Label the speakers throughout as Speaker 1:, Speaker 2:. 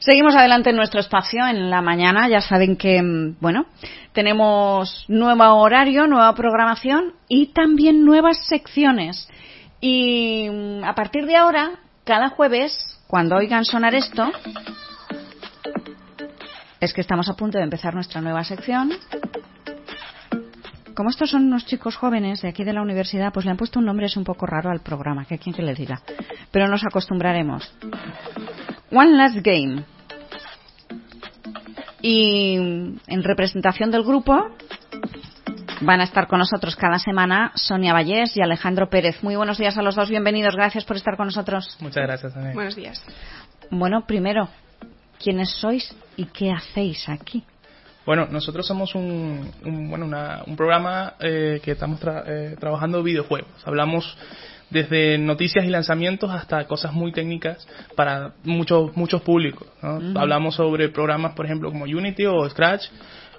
Speaker 1: Seguimos adelante en nuestro espacio en la mañana. Ya saben que, mm, bueno, tenemos nuevo horario, nueva programación y también nuevas secciones. Y mm, a partir de ahora, cada jueves, cuando oigan sonar esto, es que estamos a punto de empezar nuestra nueva sección. Como estos son unos chicos jóvenes de aquí de la universidad, pues le han puesto un nombre es un poco raro al programa, que quien que le diga. Pero nos acostumbraremos. One Last Game. Y en representación del grupo van a estar con nosotros cada semana Sonia Vallés y Alejandro Pérez. Muy buenos días a los dos, bienvenidos, gracias por estar con nosotros.
Speaker 2: Muchas gracias
Speaker 3: también. Buenos días.
Speaker 1: Bueno, primero, ¿quiénes sois y qué hacéis aquí?
Speaker 2: Bueno, nosotros somos un, bueno, un programa eh, que estamos eh, trabajando videojuegos. Hablamos desde noticias y lanzamientos hasta cosas muy técnicas para muchos muchos públicos. Hablamos sobre programas, por ejemplo, como Unity o Scratch,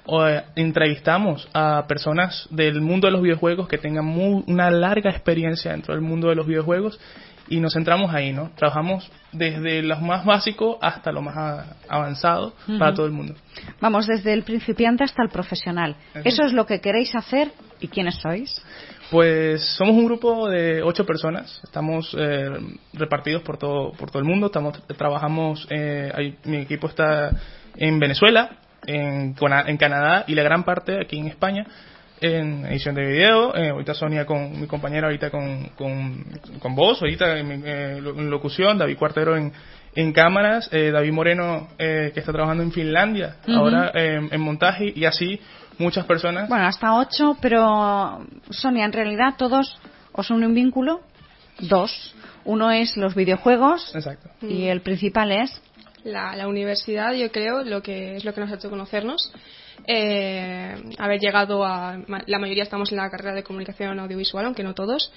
Speaker 2: o eh, entrevistamos a personas del mundo de los videojuegos que tengan una larga experiencia dentro del mundo de los videojuegos y nos centramos ahí, ¿no? Trabajamos desde lo más básico hasta lo más avanzado para todo el mundo.
Speaker 1: Vamos, desde el principiante hasta el profesional. ¿Eso es lo que queréis hacer y quiénes sois?
Speaker 2: Pues somos un grupo de ocho personas, estamos eh, repartidos por todo, por todo el mundo, estamos, trabajamos, eh, mi equipo está en Venezuela, en, en Canadá y la gran parte aquí en España en edición de video, eh, ahorita Sonia con mi compañera, ahorita con, con, con vos, ahorita en, eh, locución, David Cuartero en, en cámaras, David Moreno que está trabajando en Finlandia, ahora en montaje. Y así muchas personas.
Speaker 1: Bueno, hasta ocho, pero Sonia, en realidad todos os unen un vínculo, dos. Uno es los videojuegos
Speaker 2: Exacto.
Speaker 1: y el principal es
Speaker 3: la, universidad, yo creo, lo que es lo que nos ha hecho conocernos. Eh, haber llegado a la mayoría estamos en la carrera de comunicación audiovisual, aunque no todos,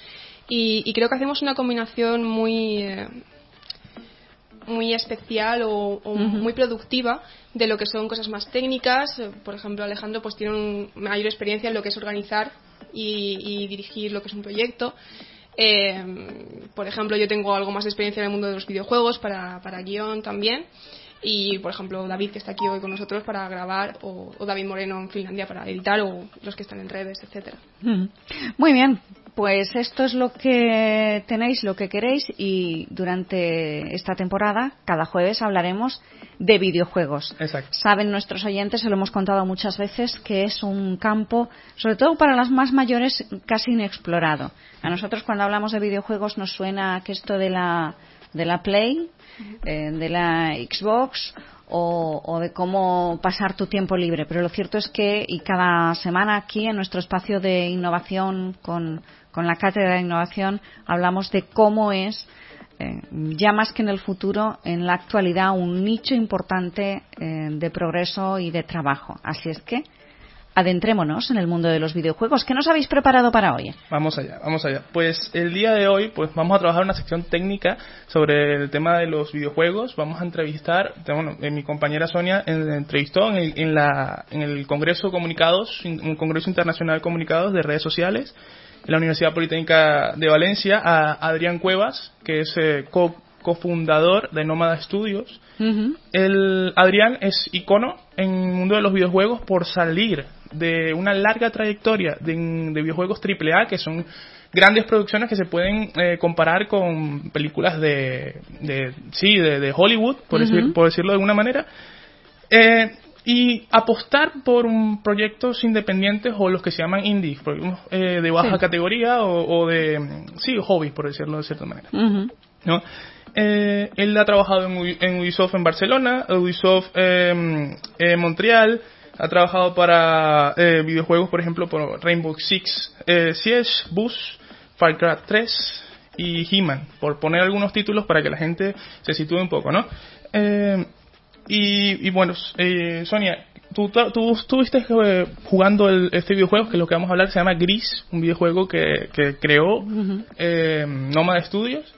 Speaker 3: y, creo que hacemos una combinación muy eh, muy especial o, muy productiva de lo que son cosas más técnicas. Por ejemplo, Alejandro pues tiene una mayor experiencia en lo que es organizar y, dirigir lo que es un proyecto. Eh, por ejemplo, yo tengo algo más de experiencia en el mundo de los videojuegos para, para guion también. Y, por ejemplo, David, que está aquí hoy con nosotros para grabar, o, o David Moreno en Finlandia para editar, o los que están en redes, etcétera.
Speaker 1: Muy bien, pues esto es lo que tenéis, lo que queréis y durante esta temporada, cada jueves hablaremos de videojuegos.
Speaker 2: Exacto.
Speaker 1: Saben nuestros oyentes, se lo hemos contado muchas veces, que es un campo, sobre todo para las más mayores, casi inexplorado. A nosotros cuando hablamos de videojuegos nos suena que esto de la, de la Play, eh, de la Xbox o, de cómo pasar tu tiempo libre. Pero lo cierto es que, y cada semana aquí en nuestro espacio de innovación con, con la Cátedra de Innovación hablamos de cómo es, eh, ya más que en el futuro, en la actualidad, un nicho importante eh, de progreso y de trabajo. Así es que adentrémonos en el mundo de los videojuegos. ¿Qué nos habéis preparado para hoy?
Speaker 2: Vamos allá, vamos allá. Pues el día de hoy pues vamos a trabajar una sección técnica sobre el tema de los videojuegos. Vamos a entrevistar, bueno, eh, mi compañera Sonia entrevistó en el, en, la, en el Congreso Comunicados, un Congreso Internacional de Comunicados de Redes Sociales, en la Universidad Politécnica de Valencia, a Adrián Cuevas, que es eh, cofundador de Nómada Studios. el Adrián es icono en el mundo de los videojuegos por salir de una larga trayectoria de, videojuegos AAA que son grandes producciones que se pueden eh, comparar con películas de, sí de, Hollywood por, por, decirlo de alguna manera. Eh, y apostar por un proyectos independientes o los que se llaman indies eh, de baja categoría o, de sí hobbies por decirlo de cierta manera no él ha trabajado en, en, Ubisoft en Barcelona Ubisoft en Montreal ha trabajado para eh, videojuegos, por ejemplo, por Rainbow Six eh, Siege, Boost, Far Cry 3 y He-Man, por poner algunos títulos para que la gente se sitúe un poco, ¿no? Eh, y, bueno, eh, Sonia, tú, tú estuviste eh, jugando el, este videojuego, que es lo que vamos a hablar, se llama Gris, un videojuego que, que creó uh Nomad Studios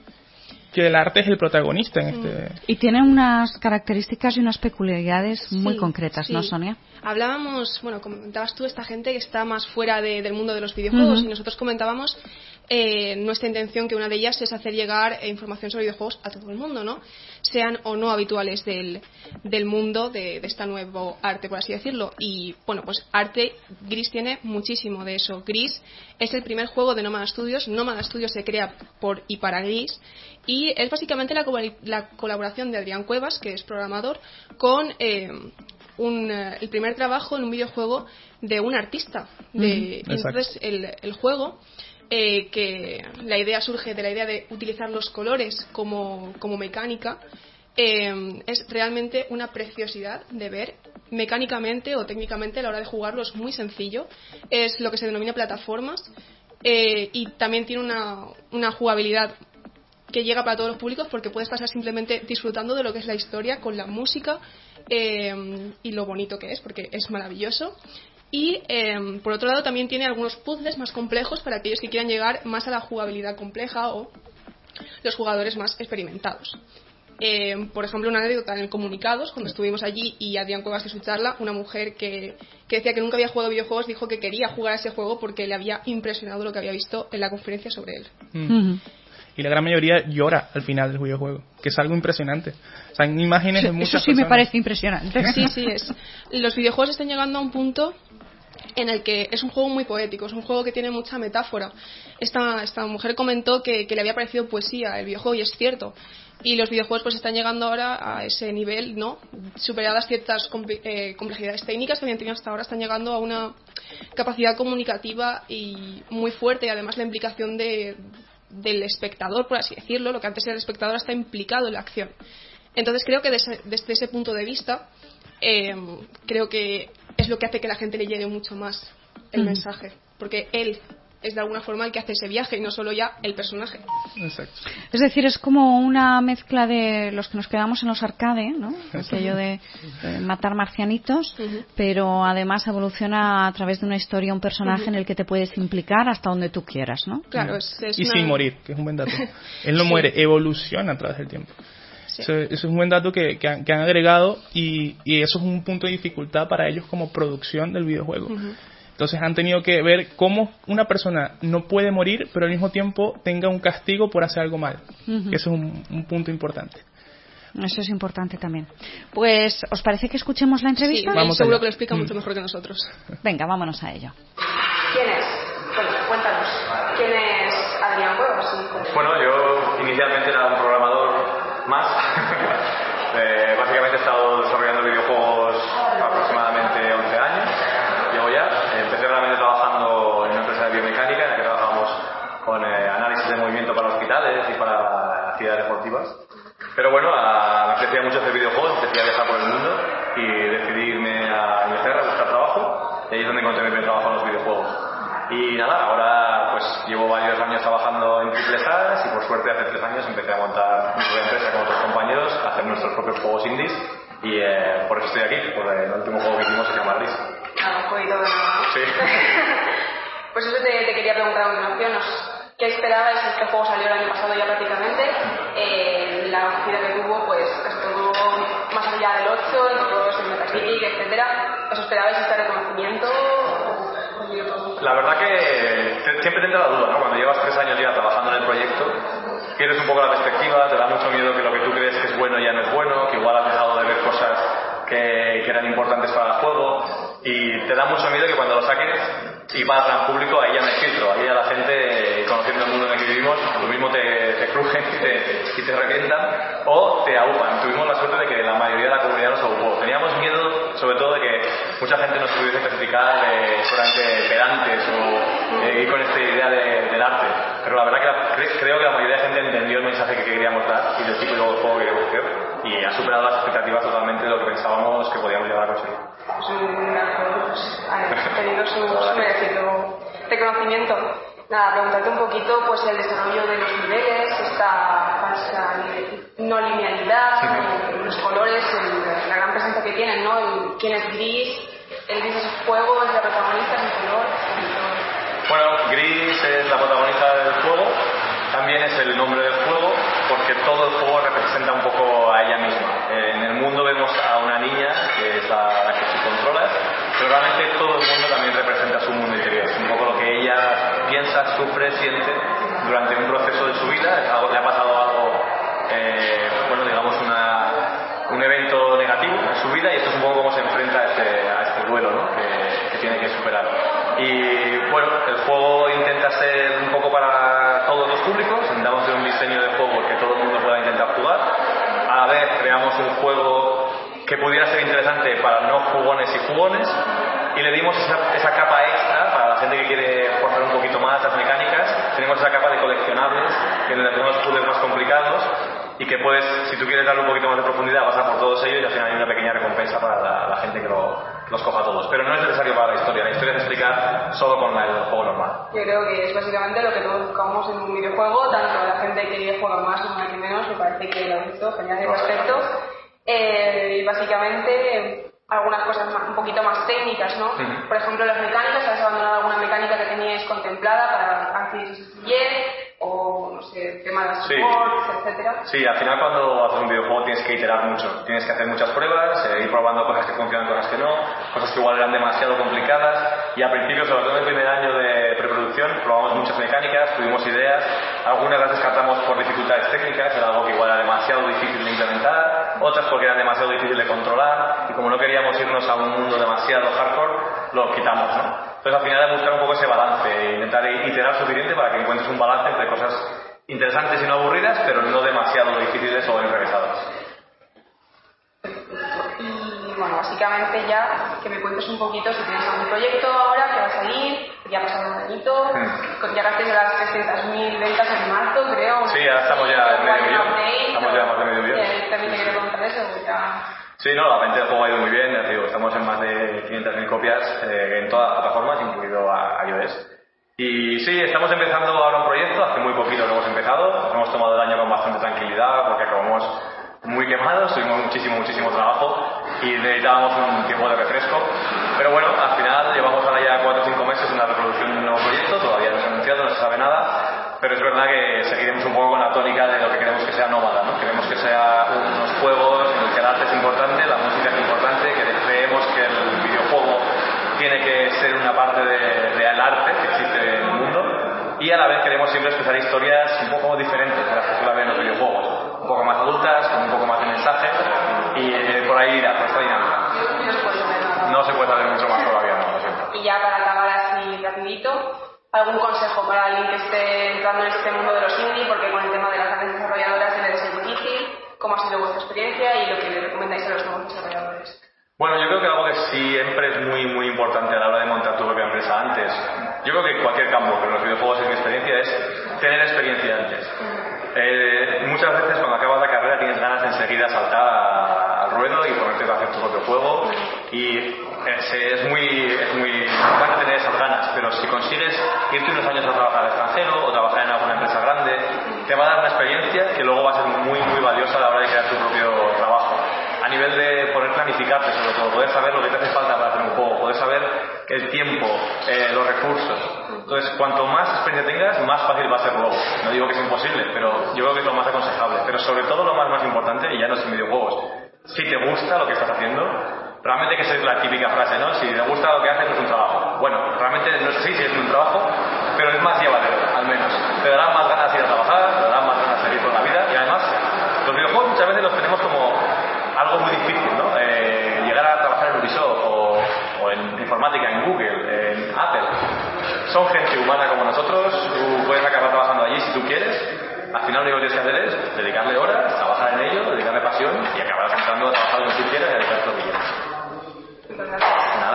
Speaker 2: que el arte es el protagonista en este.
Speaker 1: Y tiene unas características y unas peculiaridades muy concretas, ¿no, Sonia?
Speaker 3: Hablábamos, bueno, comentabas tú esta gente que está más fuera del mundo de los videojuegos y nosotros comentábamos eh, nuestra intención que una de ellas es hacer llegar información sobre videojuegos a todo el mundo, ¿no? Sean o no habituales del, del mundo de, de este nuevo arte, por así decirlo. Y bueno, pues arte, Gris tiene muchísimo de eso. Gris es el primer juego de Nomad Studios. Nomad Studios se crea por y para Gris y es básicamente la, la colaboración de Adrián Cuevas, que es programador, con eh, un, eh, el primer trabajo en un videojuego de un artista. De, entonces, el, el juego, eh, que la idea surge de la idea de utilizar los colores como, como mecánica, eh, es realmente una preciosidad de ver. Mecánicamente o técnicamente a la hora de jugarlo es muy sencillo. Es lo que se denomina plataformas eh, y también tiene una, una jugabilidad que llega para todos los públicos porque puedes pasar simplemente disfrutando de lo que es la historia con la música eh, y lo bonito que es porque es maravilloso y eh, por otro lado también tiene algunos puzzles más complejos para aquellos que quieran llegar más a la jugabilidad compleja o los jugadores más experimentados. Eh, por ejemplo, una anécdota en el Comunicados, cuando estuvimos allí y Adrián Cuevas de su charla, una mujer que, que, decía que nunca había jugado videojuegos dijo que quería jugar a ese juego porque le había impresionado lo que había visto en la conferencia sobre él.
Speaker 2: Mm. Y la gran mayoría llora al final del videojuego, que es algo impresionante. O sea, en imágenes de muchas
Speaker 1: Eso sí
Speaker 2: personas.
Speaker 1: me parece impresionante.
Speaker 3: Sí, sí, es. Los videojuegos están llegando a un punto en el que es un juego muy poético, es un juego que tiene mucha metáfora. Esta, esta mujer comentó que, que le había parecido poesía el videojuego y es cierto y los videojuegos pues están llegando ahora a ese nivel, ¿no? Superadas ciertas eh, complejidades técnicas que habían tenido hasta ahora, están llegando a una capacidad comunicativa y muy fuerte y además la implicación de, del espectador, por así decirlo, lo que antes era el espectador está implicado en la acción. Entonces creo que desde, desde ese punto de vista eh, creo que es lo que hace que la gente le llegue mucho más el mm. mensaje, porque él es de alguna forma el que hace ese viaje y no solo ya el personaje.
Speaker 2: Exacto.
Speaker 1: Es decir, es como una mezcla de los que nos quedamos en los arcade, ¿no? Aquello de, de matar marcianitos, uh -huh. pero además evoluciona a través de una historia, un personaje uh -huh. en el que te puedes implicar hasta donde tú quieras, ¿no?
Speaker 3: Claro, es, es
Speaker 2: Y
Speaker 3: una...
Speaker 2: sin morir, que es un buen dato. Él no sí. muere, evoluciona a través del tiempo. Sí. Eso, eso, es un buen dato que, que, han, que han, agregado y, y, eso es un punto de dificultad para ellos como producción del videojuego. Uh -huh. Entonces han tenido que ver cómo una persona no puede morir, pero al mismo tiempo tenga un castigo por hacer algo mal. Uh -huh. Eso es un, un, punto importante.
Speaker 1: Eso es importante también. Pues, ¿os parece que escuchemos la entrevista?
Speaker 3: Sí, Vamos seguro allá. que lo explica mucho mejor que nosotros.
Speaker 1: Venga, vámonos a ello.
Speaker 4: ¿Quién es? Bueno, cuéntanos. ¿Quién es Adrián Cuevas?
Speaker 5: Bueno, yo inicialmente era un programador más. eh, básicamente he estado desarrollando videojuegos aproximadamente 11 años. Llevo ya. Empecé realmente trabajando en una empresa de biomecánica en la que trabajamos con eh, análisis de movimiento para hospitales y para actividades deportivas. Pero bueno, a, me apetecía mucho hacer videojuegos, empecé a viajar por el mundo y decidí irme a Inglaterra a buscar trabajo. Y ahí es donde encontré mi primer trabajo en los videojuegos. Y nada, ahora pues llevo varios años trabajando en Triple S y por suerte hace tres años empecé a montar mi propia empresa con otros compañeros, a hacer nuestros propios juegos indies y eh, por eso estoy aquí, por el último juego que hicimos se llama Gris.
Speaker 4: Ah, un jueguito de.
Speaker 5: Sí.
Speaker 4: pues eso te, te, quería preguntar a continuación. ¿Qué esperabais? Este juego salió el año pasado ya prácticamente. Eh, la acogida que tuvo, pues casi todo más allá del 8, en todos el Metacritic, etcétera. ¿Os esperabais este reconocimiento?
Speaker 5: La verdad que siempre te entra la duda, ¿no? Cuando llevas tres años ya trabajando en el proyecto, pierdes un poco la perspectiva, te da mucho miedo que lo que tú crees que es bueno ya no es bueno, que igual has dejado de ver cosas que, que eran importantes para el juego, y te da mucho miedo que cuando lo saques y vas al público, ahí ya hay filtro, ahí ya la gente, conociendo el mundo en el que vivimos, lo mismo te, te crujen y te, y te revientan, o te agupan. Tuvimos la suerte de que la mayoría de la comunidad nos agupó. Teníamos miedo, sobre todo, de que mucha gente nos pudiese especificar de solamente pedantes o eh, ir con esta idea de, del arte. Pero la verdad que la, creo que la mayoría de gente entendió el mensaje que queríamos dar y del tipo de juego que queríamos hacer y ha superado las expectativas totalmente de lo que pensábamos que podíamos llegar a conseguir.
Speaker 4: Pues un, ha tenido su, su merecido reconocimiento. Nada, preguntarte un poquito pues el desarrollo de los niveles, esta falsa no linealidad, sí. los colores, el, la gran presencia que tienen, ¿no? El, quién es gris, gris es la protagonista, el color.
Speaker 5: Bueno, gris es la protagonista del juego, también es el nombre del juego, porque todo el juego representa un poco a ella misma. En el mundo vemos a una niña, que es la, la que tú controlas, pero realmente todo el mundo también representa su mundo interior. Es un poco lo que ella piensa, sufre, siente durante un proceso de su vida, le ha pasado algo, eh, bueno, digamos, un evento negativo en su vida y esto es un poco cómo se enfrenta a este, a este duelo ¿no? que, superar. Y bueno, el juego intenta ser un poco para todos los públicos, intentamos hacer un diseño de juego que todo el mundo pueda intentar jugar. A la vez creamos un juego que pudiera ser interesante para no jugones y jugones y le dimos esa, esa capa extra para la gente que quiere forzar un poquito más las mecánicas. Tenemos esa capa de coleccionables que le tenemos puzzles más complicados y que puedes, si tú quieres darle un poquito más de profundidad, pasar por todos ellos y al final hay una pequeña recompensa para la, gente que, los coja todos. Pero no es necesario para la historia, la historia es explicar solo con el juego normal.
Speaker 4: Yo creo que es básicamente lo que todos buscamos en un videojuego, tanto la gente que juega más como la que menos, me parece que lo ha visto genial en aspecto. Eh, y básicamente algunas cosas un poquito más técnicas, ¿no? Por ejemplo, las mecánicas, habéis abandonado alguna mecánica que teníais contemplada para actividades
Speaker 5: Sí, al final cuando haces un videojuego tienes que iterar mucho, tienes que hacer muchas pruebas, eh, ir probando cosas que funcionan, cosas que no, cosas que igual eran demasiado complicadas. Y al principio, sobre todo en el primer año de preproducción, probamos muchas mecánicas, tuvimos ideas, algunas las descartamos por dificultades técnicas, era algo que igual era demasiado difícil de implementar, otras porque eran demasiado difícil de controlar. Y como no queríamos irnos a un mundo demasiado hardcore, lo quitamos, ¿no? Entonces al final es buscar un poco ese balance, intentar iterar suficiente para que encuentres un balance entre cosas interesantes y no aburridas, pero no demasiado difíciles o enrevesadas.
Speaker 4: Y bueno, básicamente ya que me cuentes un poquito si tienes algún proyecto ahora que va a salir, ya ha pasado un añito, mm. llegaste a las 300.000 ventas en marzo, creo.
Speaker 5: Sí, ya estamos ya en medio millón. Estamos ya más de medio millón.
Speaker 4: También te quiero preguntar eso, ya
Speaker 5: Sí, no, la venta del juego ha ido muy bien, ya digo, estamos en más de 500.000 copias eh, en todas las plataformas, incluido a iOS. Y sí, estamos empezando ahora un proyecto, hace muy poquito lo hemos empezado, hemos tomado el año con bastante tranquilidad porque acabamos muy quemados, tuvimos muchísimo, muchísimo trabajo y necesitábamos un tiempo de refresco. Pero bueno, al final llevamos ahora ya 4 o 5 meses en la reproducción de un nuevo proyecto, todavía no se ha anunciado, no se sabe nada, pero es verdad que seguiremos un poco con la tónica de lo que queremos que sea nómada, ¿no? Queremos que sea unos juegos en los que el arte es importante, la música es importante, que creemos que el videojuego tiene que ser una parte del de, arte que existe en el mundo y a la vez queremos siempre expresar historias un poco diferentes de las que suele haber en los videojuegos, un poco más adultas, con un poco más de mensaje y eh, por ahí irá, esta dinámica. No se puede saber mucho más todavía, no, lo siento.
Speaker 4: Y ya para acabar así rapidito, algún consejo para alguien que esté entrando en este mundo de los indie, porque con el tema de las grandes desarrolladoras debe ser difícil, cómo ha sido vuestra experiencia y lo que le recomendáis a los nuevos desarrolladores.
Speaker 5: Bueno, yo creo que algo que siempre es muy, muy importante a la hora de montar tu propia empresa antes, yo creo que cualquier campo, pero los videojuegos en mi experiencia es tener experiencia antes. Eh, muchas veces cuando acabas la carrera tienes ganas de enseguida saltar al ruedo y ponerte a hacer tu propio juego y es, muy, es muy importante tener esas ganas, pero si consigues irte unos años a trabajar al extranjero o trabajar en alguna empresa grande, te va a dar una experiencia que luego va a ser muy, muy valiosa a la hora de crear tu propio. A nivel de poder planificarte, sobre todo, poder saber lo que te hace falta para hacer un juego, poder saber el tiempo, eh, los recursos. Entonces, cuanto más experiencia tengas, más fácil va a ser luego. No digo que es imposible, pero yo creo que es lo más aconsejable. Pero sobre todo lo más, más importante, y ya no es en videojuegos, si te gusta lo que estás haciendo, realmente que es la típica frase, ¿no? Si te gusta lo que haces, es un trabajo. Bueno, realmente no sé si es un trabajo, pero es más llevadero, al menos. Te darán más ganas de ir a trabajar, te darán más ganas de ir por la vida y además los videojuegos muchas veces los tenemos como algo muy difícil, ¿no? Eh, llegar a trabajar en Ubisoft o, o en informática, en Google, en Apple. Son gente humana como nosotros, tú puedes acabar trabajando allí si tú quieres, al final lo único que tienes que hacer es dedicarle horas, trabajar en ello, dedicarle pasión y acabar entrando a trabajar donde tú quieras y a dedicarte lo que quieras.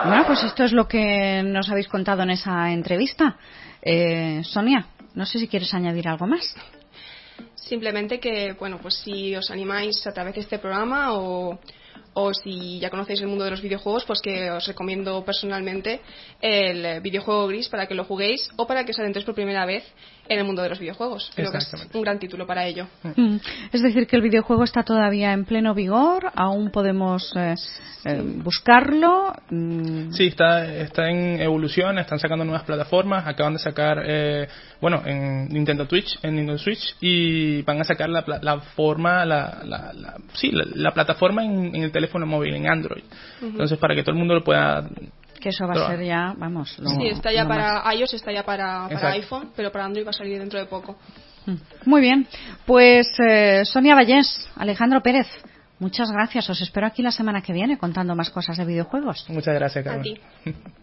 Speaker 1: Bueno, pues esto es lo que nos habéis contado en esa entrevista. Eh, Sonia, no sé si quieres añadir algo más.
Speaker 3: Simplemente que, bueno, pues si os animáis a través de este programa o, o si ya conocéis el mundo de los videojuegos, pues que os recomiendo personalmente el videojuego gris para que lo juguéis o para que os adentréis por primera vez en el mundo de los videojuegos. Creo que es un gran título para ello.
Speaker 1: Mm. Es decir, que el videojuego está todavía en pleno vigor, aún podemos eh, eh, buscarlo.
Speaker 2: Mm. Sí, está, está en evolución, están sacando nuevas plataformas, acaban de sacar, eh, bueno, en Nintendo Twitch, en Nintendo Switch, y van a sacar la, la forma, la, la, sí, la, plataforma en, el teléfono móvil, en Android. Entonces, para que todo el mundo lo pueda
Speaker 1: Que eso va a ser ya, vamos.
Speaker 3: Lo, sí, está ya para iOS, está ya para, para iPhone, pero para Android va a salir dentro de poco.
Speaker 1: Mm. Muy bien. Pues eh, Sonia Vallés, Alejandro Pérez, muchas gracias. Os espero aquí la semana que viene contando más cosas de videojuegos.
Speaker 2: Muchas gracias,
Speaker 3: Carlos.